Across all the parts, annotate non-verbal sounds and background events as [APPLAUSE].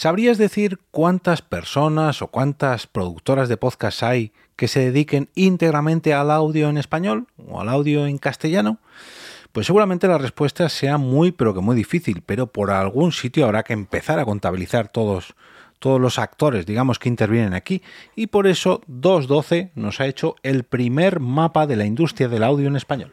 ¿Sabrías decir cuántas personas o cuántas productoras de podcast hay que se dediquen íntegramente al audio en español o al audio en castellano? Pues seguramente la respuesta sea muy pero que muy difícil, pero por algún sitio habrá que empezar a contabilizar todos todos los actores, digamos, que intervienen aquí, y por eso 212 nos ha hecho el primer mapa de la industria del audio en español.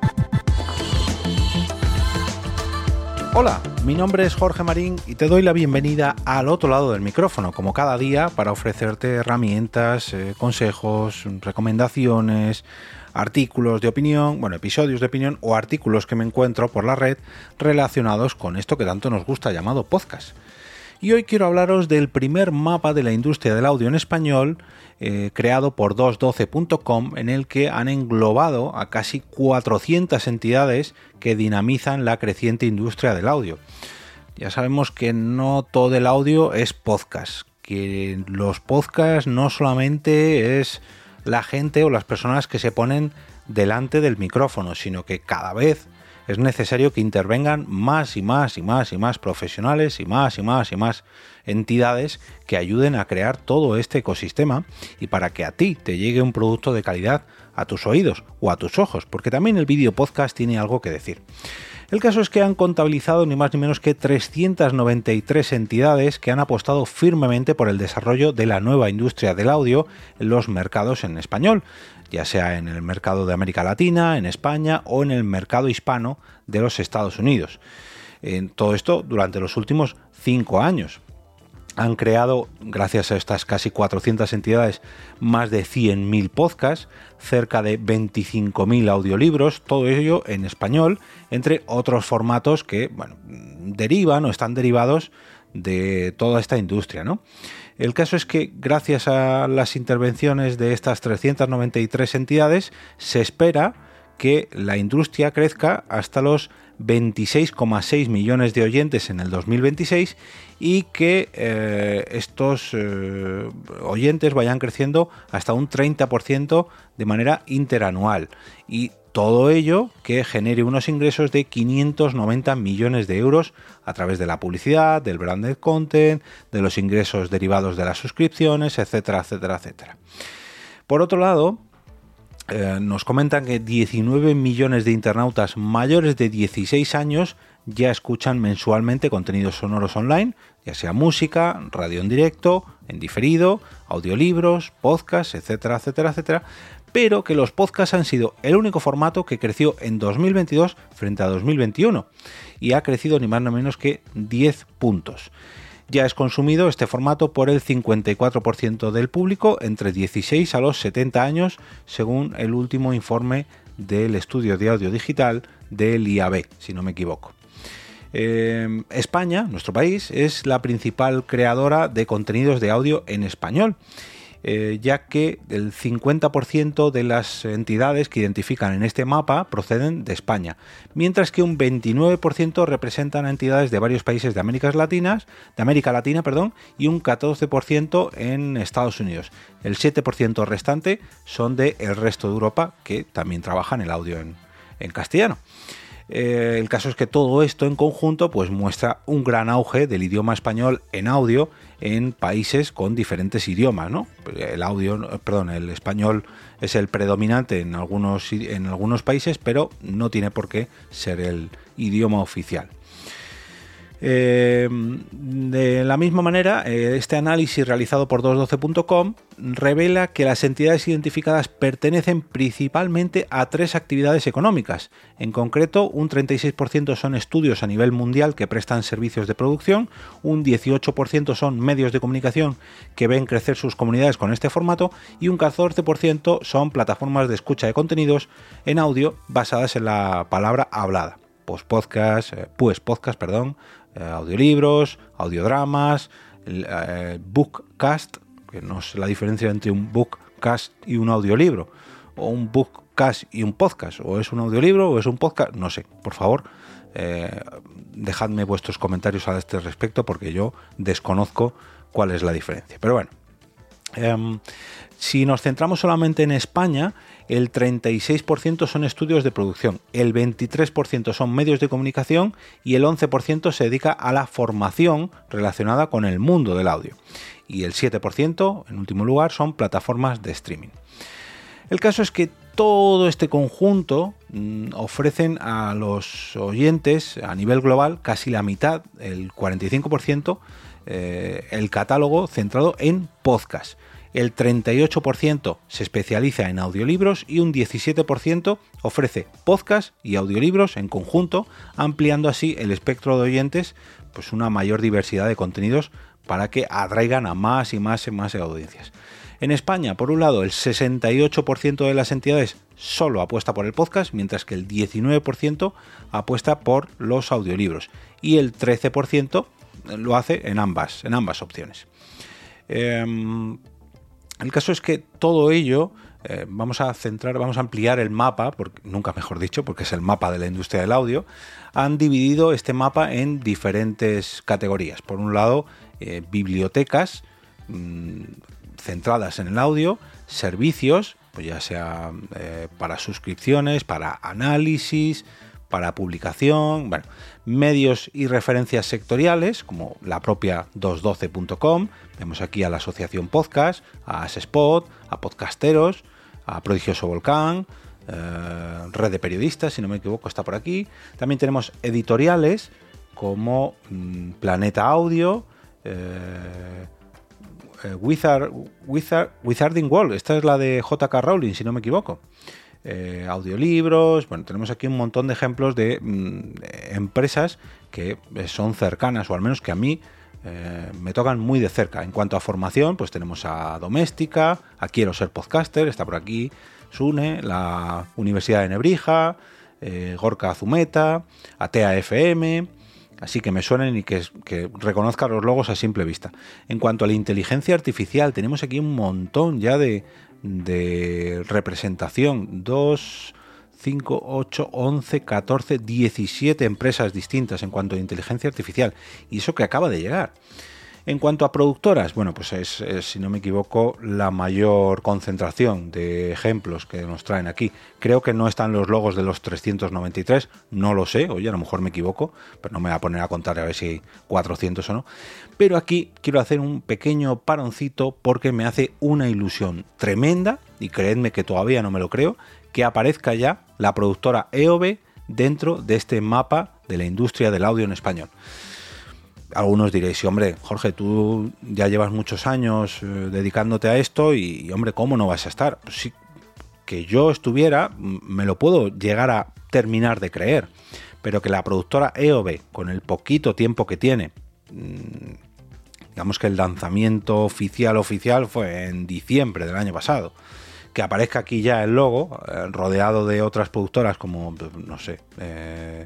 Hola, mi nombre es Jorge Marín y te doy la bienvenida al otro lado del micrófono, como cada día, para ofrecerte herramientas, eh, consejos, recomendaciones, artículos de opinión, bueno, episodios de opinión o artículos que me encuentro por la red relacionados con esto que tanto nos gusta llamado podcast. Y hoy quiero hablaros del primer mapa de la industria del audio en español eh, creado por 212.com en el que han englobado a casi 400 entidades que dinamizan la creciente industria del audio. Ya sabemos que no todo el audio es podcast, que los podcasts no solamente es la gente o las personas que se ponen delante del micrófono, sino que cada vez es necesario que intervengan más y más y más y más profesionales y más y más y más entidades que ayuden a crear todo este ecosistema y para que a ti te llegue un producto de calidad a tus oídos o a tus ojos, porque también el vídeo podcast tiene algo que decir. El caso es que han contabilizado ni más ni menos que 393 entidades que han apostado firmemente por el desarrollo de la nueva industria del audio en los mercados en español, ya sea en el mercado de América Latina, en España o en el mercado hispano de los Estados Unidos. En todo esto durante los últimos cinco años han creado, gracias a estas casi 400 entidades, más de 100.000 podcasts, cerca de 25.000 audiolibros, todo ello en español, entre otros formatos que bueno, derivan o están derivados de toda esta industria. ¿no? El caso es que gracias a las intervenciones de estas 393 entidades, se espera que la industria crezca hasta los 26,6 millones de oyentes en el 2026 y que eh, estos eh, oyentes vayan creciendo hasta un 30% de manera interanual. Y todo ello que genere unos ingresos de 590 millones de euros a través de la publicidad, del branded content, de los ingresos derivados de las suscripciones, etcétera, etcétera, etcétera. Por otro lado, eh, nos comentan que 19 millones de internautas mayores de 16 años ya escuchan mensualmente contenidos sonoros online, ya sea música, radio en directo, en diferido, audiolibros, podcasts, etcétera, etcétera, etcétera, pero que los podcasts han sido el único formato que creció en 2022 frente a 2021 y ha crecido ni más ni menos que 10 puntos. Ya es consumido este formato por el 54% del público entre 16 a los 70 años, según el último informe del estudio de audio digital del IAB, si no me equivoco. Eh, España, nuestro país, es la principal creadora de contenidos de audio en español eh, ya que el 50% de las entidades que identifican en este mapa proceden de España, mientras que un 29% representan a entidades de varios países de América Latinas, de América Latina, perdón, y un 14% en Estados Unidos. El 7% restante son de el resto de Europa, que también trabajan el audio en castellano. Eh, el caso es que todo esto en conjunto pues muestra un gran auge del idioma español en audio en países con diferentes idiomas, ¿no? El audio, perdón, el español es el predominante en algunos, en algunos países, pero no tiene por qué ser el idioma oficial. Eh, de la misma manera, eh, este análisis realizado por 212.com revela que las entidades identificadas pertenecen principalmente a tres actividades económicas. En concreto, un 36% son estudios a nivel mundial que prestan servicios de producción, un 18% son medios de comunicación que ven crecer sus comunidades con este formato y un 14% son plataformas de escucha de contenidos en audio basadas en la palabra hablada. Pues podcast, eh, pues podcast, perdón, eh, audiolibros, audiodramas, eh, bookcast, que no es la diferencia entre un bookcast y un audiolibro, o un bookcast y un podcast, o es un audiolibro o es un podcast, no sé, por favor, dejadme vuestros comentarios a este respecto porque yo desconozco cuál es la diferencia. Pero bueno, em, si nos centramos solamente en España, el 36% son estudios de producción, el 23% son medios de comunicación y el 11% se dedica a la formación relacionada con el mundo del audio. Y el 7%, en último lugar, son plataformas de streaming. El caso es que todo este conjunto mm, ofrecen a los oyentes a nivel global casi la mitad, el 45%, eh, el catálogo centrado en podcast. El 38% se especializa en audiolibros y un 17% ofrece podcast y audiolibros en conjunto, ampliando así el espectro de oyentes, pues una mayor diversidad de contenidos para que atraigan a más y más y más audiencias. En España, por un lado, el 68% de las entidades solo apuesta por el podcast, mientras que el 19% apuesta por los audiolibros y el 13% lo hace en ambas, en ambas opciones. Em, el caso es que todo ello eh, vamos a centrar, vamos a ampliar el mapa, porque, nunca mejor dicho, porque es el mapa de la industria del audio. Han dividido este mapa en diferentes categorías. Por un lado, eh, bibliotecas, mm, centradas en el audio, servicios, pues ya sea eh, para suscripciones, para análisis, para publicación, medios y referencias sectoriales, como la propia 212.com, vemos aquí a la Asociación Podcast, a Spot, a Podcasteros, a Prodigioso Volcán, eh, Red de Periodistas, si no me equivoco, está por aquí. También tenemos editoriales como mm, Planeta Audio, eh, eh, Wizard, Wizarding World, esta es la de JK Rowling, si no me equivoco. Eh, audiolibros, bueno, tenemos aquí un montón de ejemplos de mm, empresas que eh, son cercanas, o al menos que a mí me tocan muy de cerca. En cuanto a formación, pues tenemos a Doméstica, a Quiero ser podcaster, está por aquí SUNE, la Universidad de Nebrija, Gorka Azumeta, ATEA FM, así que me suenen y que, reconozca los logos a simple vista. En cuanto a la inteligencia artificial, tenemos aquí un montón ya de, representación. 2, 5, 8, 11, 14, 17 empresas distintas en cuanto a inteligencia artificial. Y eso que acaba de llegar. En cuanto a productoras, bueno, pues es, si no me equivoco, la mayor concentración de ejemplos que nos traen aquí. Creo que no están los logos de los 393, no lo sé, oye, a lo mejor me equivoco, pero no me voy a poner a contar a ver si hay 400 o no. Pero aquí quiero hacer un pequeño paroncito porque me hace una ilusión tremenda, y creedme que todavía no me lo creo, que aparezca ya la productora EOB dentro de este mapa de la industria del audio en español algunos diréis, hombre, Jorge, tú ya llevas muchos años eh, dedicándote a esto y, hombre, ¿cómo no vas a estar? Pues sí, que yo estuviera, me lo puedo llegar a terminar de creer, pero que la productora EOB, con el poquito tiempo que tiene, mm, digamos que el lanzamiento oficial oficial fue en diciembre del año pasado, que aparezca aquí ya el logo, eh, rodeado de otras productoras como, no sé, eh,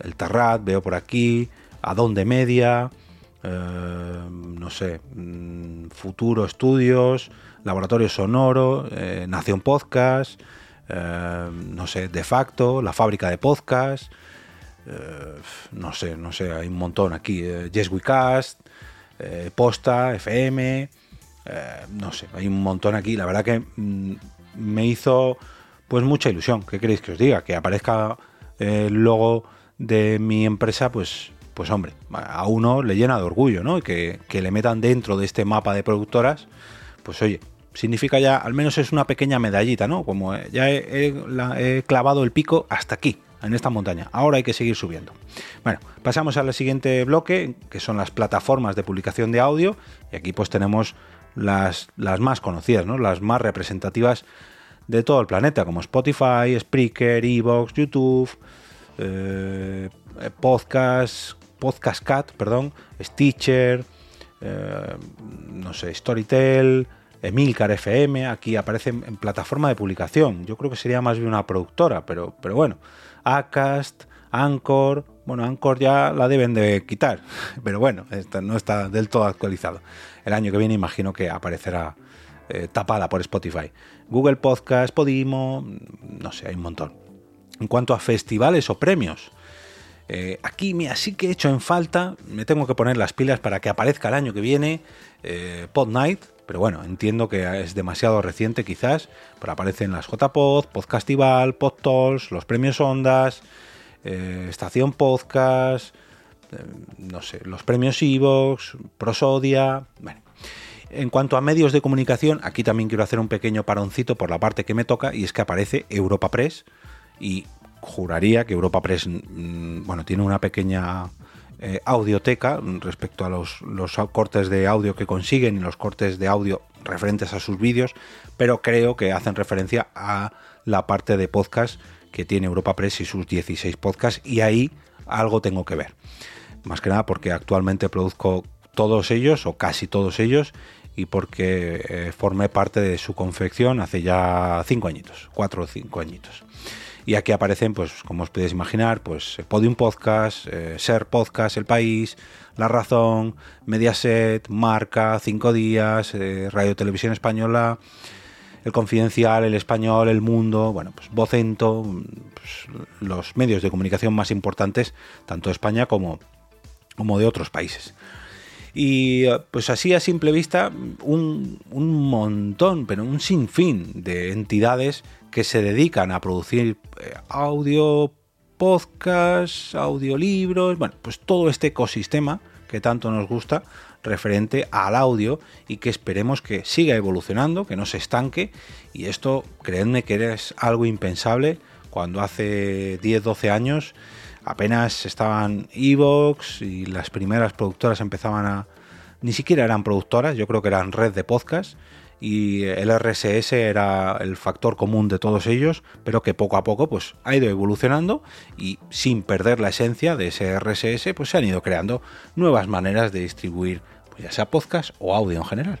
el Terrat, veo por aquí, Adonde Media, eh, no sé, mm, Futuro Estudios, Laboratorio Sonoro, eh, Nación Podcast, eh, no sé, De facto, La Fábrica de Podcast, no sé, no sé, hay un montón aquí, Yes Posta, FM, no sé, hay un montón aquí, la verdad que mm, me hizo pues mucha ilusión, ¿qué queréis que os diga? Que aparezca el logo de mi empresa, pues pues hombre, a uno le llena de orgullo, ¿no? Que, que le metan dentro de este mapa de productoras, pues oye, significa ya, al menos es una pequeña medallita, ¿no? Como eh, ya he, clavado el pico hasta aquí, en esta montaña. Ahora hay que seguir subiendo. Bueno, pasamos al siguiente bloque, que son las plataformas de publicación de audio. Y aquí pues tenemos las, las más conocidas, ¿no? Las más representativas de todo el planeta, como Spotify, Spreaker, Evox, YouTube, eh, podcast, Podcast Cat, perdón, Stitcher, eh, no sé, Storytel, Emilcar FM, aquí aparecen en plataforma de publicación. Yo creo que sería más bien una productora, pero, pero bueno, Acast, Anchor, bueno, Anchor ya la deben de quitar, [LAUGHS] pero bueno, no está del todo actualizado. El año que viene imagino que aparecerá eh, tapada por Spotify. Google Podcast, Podimo, no sé, hay un montón. En cuanto a festivales o premios, Eh, aquí, mira, sí que he hecho en falta, me tengo que poner las pilas para que aparezca el año que viene eh, Pod Night, pero bueno, entiendo que es demasiado reciente quizás, pero aparecen las JPod, Podcastival, PodTools, los premios Ondas, eh, Estación Podcast, no sé, los premios Evox, Prosodia, bueno. En cuanto a medios de comunicación, aquí también quiero hacer un pequeño paroncito por la parte que me toca y es que aparece Europa Press y juraría que Europa Press, mm, bueno, tiene una pequeña eh, audioteca respecto a los, cortes de audio que consiguen y los cortes de audio referentes a sus vídeos, pero creo que hacen referencia a la parte de podcast que tiene Europa Press y sus 16 podcasts y ahí algo tengo que ver. Más que nada porque actualmente produzco todos ellos o casi todos ellos y porque eh, formé parte de su confección hace ya 5 añitos, 4 o 5 añitos. Y aquí aparecen, pues, como os podéis imaginar, pues Podium Podcast, eh, Ser Podcast, El País, La Razón, Mediaset, Marca, Cinco Días, eh, Radio Televisión Española, El Confidencial, El Español, El Mundo, bueno, pues Vocento, pues, los medios de comunicación más importantes, tanto de España como, como de otros países. Y pues así a simple vista, un, un, montón, pero un sinfín de entidades que se dedican a producir eh, audio, podcast, audiolibros, bueno, pues todo este ecosistema que tanto nos gusta referente al audio y que esperemos que siga evolucionando, que no se estanque. Y esto, creedme que es algo impensable cuando hace 10, 12 años apenas estaban Evox y las primeras productoras empezaban a... Ni siquiera eran productoras, yo creo que eran red de podcast y el RSS era el factor común de todos ellos, pero que poco a poco pues ha ido evolucionando y sin perder la esencia de ese RSS pues se han ido creando nuevas maneras de distribuir pues, ya sea podcast o audio en general.